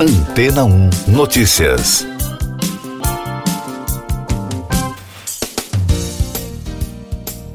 Antena 1 Notícias.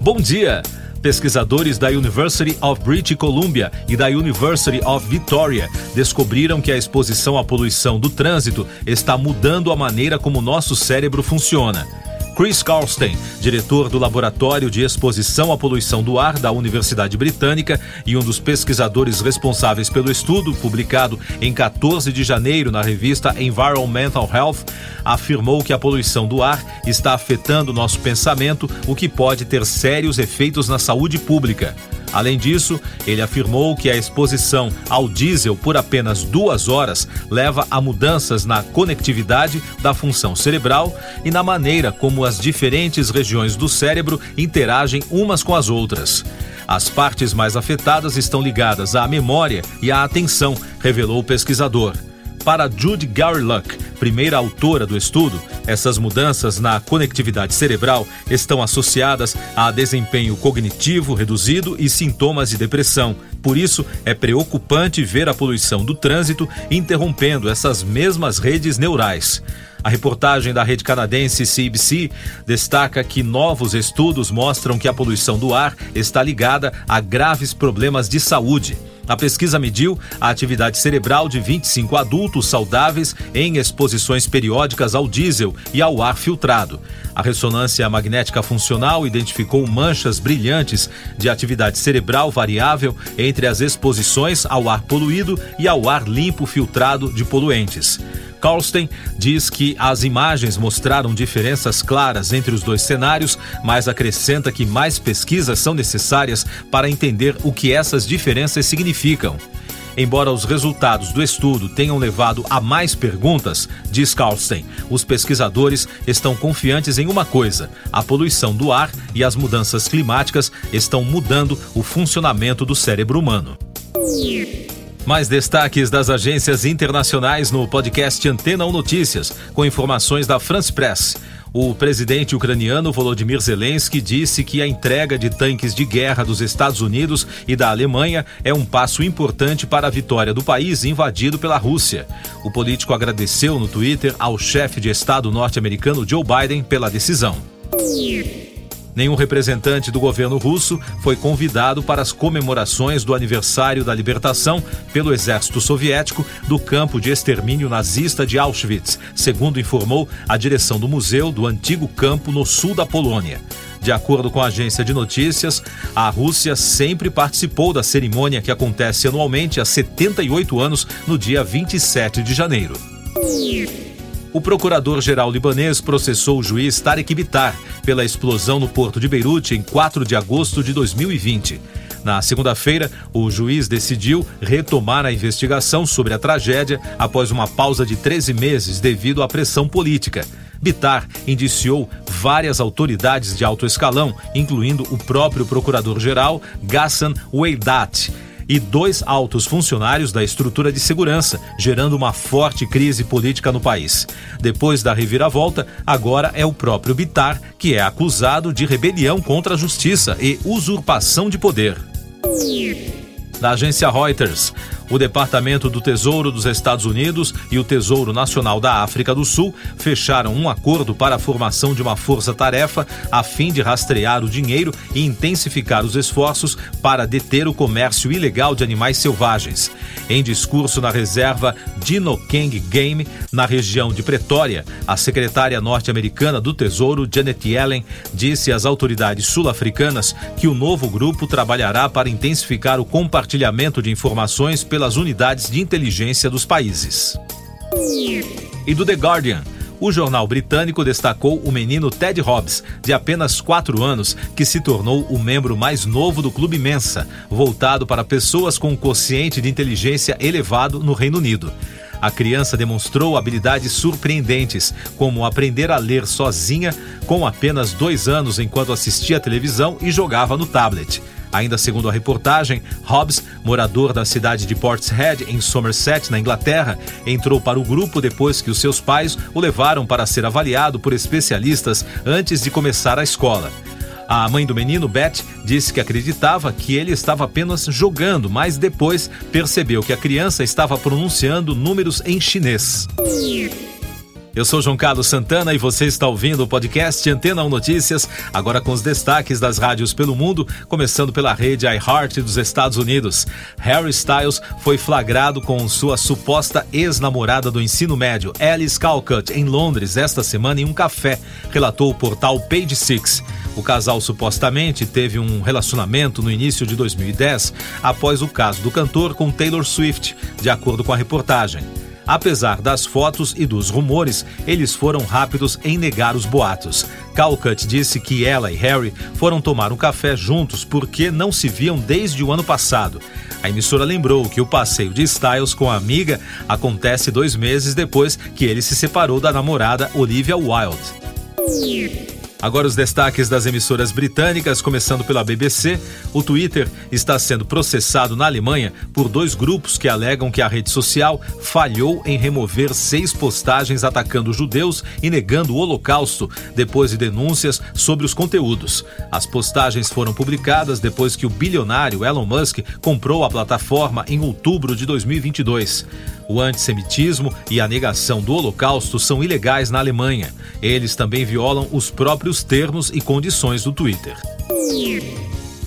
Bom dia! Pesquisadores da University of British Columbia e da University of Victoria descobriram que a exposição à poluição do trânsito está mudando a maneira como nosso cérebro funciona. Chris Carlstein, diretor do Laboratório de Exposição à Poluição do Ar da Universidade Britânica e um dos pesquisadores responsáveis pelo estudo, publicado em 14 de janeiro na revista Environmental Health, afirmou que a poluição do ar está afetando nosso pensamento, o que pode ter sérios efeitos na saúde pública. Além disso, ele afirmou que a exposição ao diesel por apenas duas horas leva a mudanças na conectividade da função cerebral e na maneira como as diferentes regiões do cérebro interagem umas com as outras. As partes mais afetadas estão ligadas à memória e à atenção, revelou o pesquisador. Para Judy Garluck, primeira autora do estudo, essas mudanças na conectividade cerebral estão associadas a desempenho cognitivo reduzido e sintomas de depressão. Por isso, é preocupante ver a poluição do trânsito interrompendo essas mesmas redes neurais. A reportagem da rede canadense CBC destaca que novos estudos mostram que a poluição do ar está ligada a graves problemas de saúde. A pesquisa mediu a atividade cerebral de 25 adultos saudáveis em exposições periódicas ao diesel e ao ar filtrado. A ressonância magnética funcional identificou manchas brilhantes de atividade cerebral variável entre as exposições ao ar poluído e ao ar limpo filtrado de poluentes. Carlstein diz que as imagens mostraram diferenças claras entre os dois cenários, mas acrescenta que mais pesquisas são necessárias para entender o que essas diferenças significam. Embora os resultados do estudo tenham levado a mais perguntas, diz Carlstein, os pesquisadores estão confiantes em uma coisa: a poluição do ar e as mudanças climáticas estão mudando o funcionamento do cérebro humano. Mais destaques das agências internacionais no podcast Antena 1 Notícias, com informações da France Press. O presidente ucraniano Volodymyr Zelensky disse que a entrega de tanques de guerra dos Estados Unidos e da Alemanha é um passo importante para a vitória do país invadido pela Rússia. O político agradeceu no Twitter ao chefe de Estado norte-americano Joe Biden pela decisão. Nenhum representante do governo russo foi convidado para as comemorações do aniversário da libertação pelo exército soviético do campo de extermínio nazista de Auschwitz, segundo informou a direção do museu do antigo campo no sul da Polônia. De acordo com a agência de notícias, a Rússia sempre participou da cerimônia que acontece anualmente há 78 anos, no dia 27 de janeiro. O procurador-geral libanês processou o juiz Tarek Bitar pela explosão no porto de Beirute em 4 de agosto de 2020. Na segunda-feira, o juiz decidiu retomar a investigação sobre a tragédia após uma pausa de 13 meses devido à pressão política. Bitar indiciou várias autoridades de alto escalão, incluindo o próprio procurador-geral Ghassan Weidat e dois altos funcionários da estrutura de segurança, gerando uma forte crise política no país. Depois da reviravolta, agora é o próprio Bitar que é acusado de rebelião contra a justiça e usurpação de poder. Da agência Reuters, o Departamento do Tesouro dos Estados Unidos e o Tesouro Nacional da África do Sul fecharam um acordo para a formação de uma força-tarefa a fim de rastrear o dinheiro e intensificar os esforços para deter o comércio ilegal de animais selvagens. Em discurso na reserva Dinokeng Game, na região de Pretória, a secretária norte-americana do Tesouro, Janet Yellen, disse às autoridades sul-africanas que o novo grupo trabalhará para intensificar o compartilhamento de informações pela pelas unidades de inteligência dos países. E do The Guardian. O jornal britânico destacou o menino Ted Hobbs, de apenas 4 anos, que se tornou o membro mais novo do Clube Mensa, voltado para pessoas com um quociente de inteligência elevado no Reino Unido. A criança demonstrou habilidades surpreendentes, como aprender a ler sozinha com apenas dois anos enquanto assistia televisão e jogava no tablet. Ainda segundo a reportagem, Hobbs, morador da cidade de Portshead, em Somerset, na Inglaterra, entrou para o grupo depois que os seus pais o levaram para ser avaliado por especialistas antes de começar a escola. A mãe do menino, Beth, disse que acreditava que ele estava apenas jogando, mas depois percebeu que a criança estava pronunciando números em chinês. Eu sou João Carlos Santana e você está ouvindo o podcast Antena 1 Notícias, agora com os destaques das rádios pelo mundo, começando pela rede iHeart dos Estados Unidos. Harry Styles foi flagrado com sua suposta ex-namorada do ensino médio, Alice Calcutt, em Londres esta semana em um café, relatou o portal Page Six. O casal supostamente teve um relacionamento no início de 2010, após o caso do cantor com Taylor Swift, de acordo com a reportagem. Apesar das fotos e dos rumores, eles foram rápidos em negar os boatos. Calcutt disse que ela e Harry foram tomar um café juntos porque não se viam desde o ano passado. A emissora lembrou que o passeio de Styles com a amiga acontece dois meses depois que ele se separou da namorada Olivia Wilde. Agora os destaques das emissoras britânicas, começando pela BBC. O Twitter está sendo processado na Alemanha por dois grupos que alegam que a rede social falhou em remover seis postagens atacando judeus e negando o Holocausto, depois de denúncias sobre os conteúdos. As postagens foram publicadas depois que o bilionário Elon Musk comprou a plataforma em outubro de 2022. O antissemitismo e a negação do Holocausto são ilegais na Alemanha. Eles também violam os próprios termos e condições do Twitter.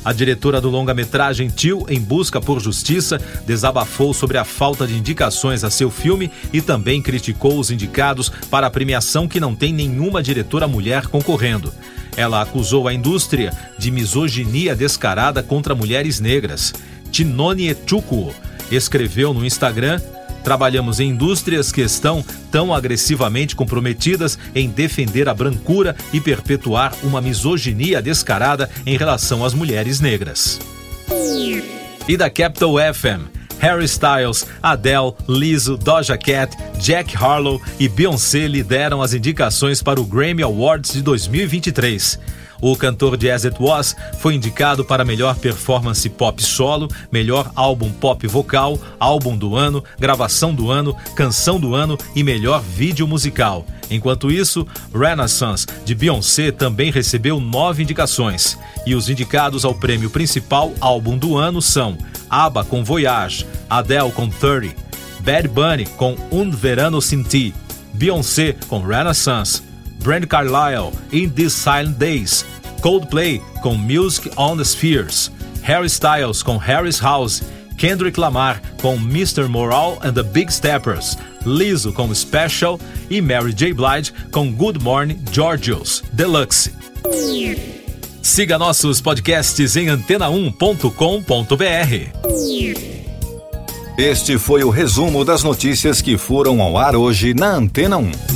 A diretora do longa-metragem Tio em Busca por Justiça desabafou sobre a falta de indicações a seu filme e também criticou os indicados para a premiação que não tem nenhuma diretora mulher concorrendo. Ela acusou a indústria de misoginia descarada contra mulheres negras. Tinone Echukuo escreveu no Instagram Trabalhamos em indústrias que estão tão agressivamente comprometidas em defender a brancura e perpetuar uma misoginia descarada em relação às mulheres negras. E da Capital FM. Harry Styles, Adele, Lizzo, Doja Cat, Jack Harlow e Beyoncé lideram as indicações para o Grammy Awards de 2023. O cantor de As It Was foi indicado para melhor performance pop solo, melhor álbum pop vocal, álbum do ano, gravação do ano, canção do ano e melhor vídeo musical. Enquanto isso, Renaissance de Beyoncé também recebeu nove indicações. E os indicados ao prêmio principal álbum do ano são ABBA com Voyage, Adele com 30, Bad Bunny com Un Verano Sin Ti, Beyoncé com Renaissance, Brand Carlile, In These Silent Days, Coldplay com Music on the Spheres, Harry Styles com Harry's House, Kendrick Lamar com Mr. Moral and the Big Steppers, Lizzo com Special e Mary J. Blige com Good Morning Georgios Deluxe. Siga nossos podcasts em antena1.com.br. Este foi o resumo das notícias que foram ao ar hoje na Antena 1.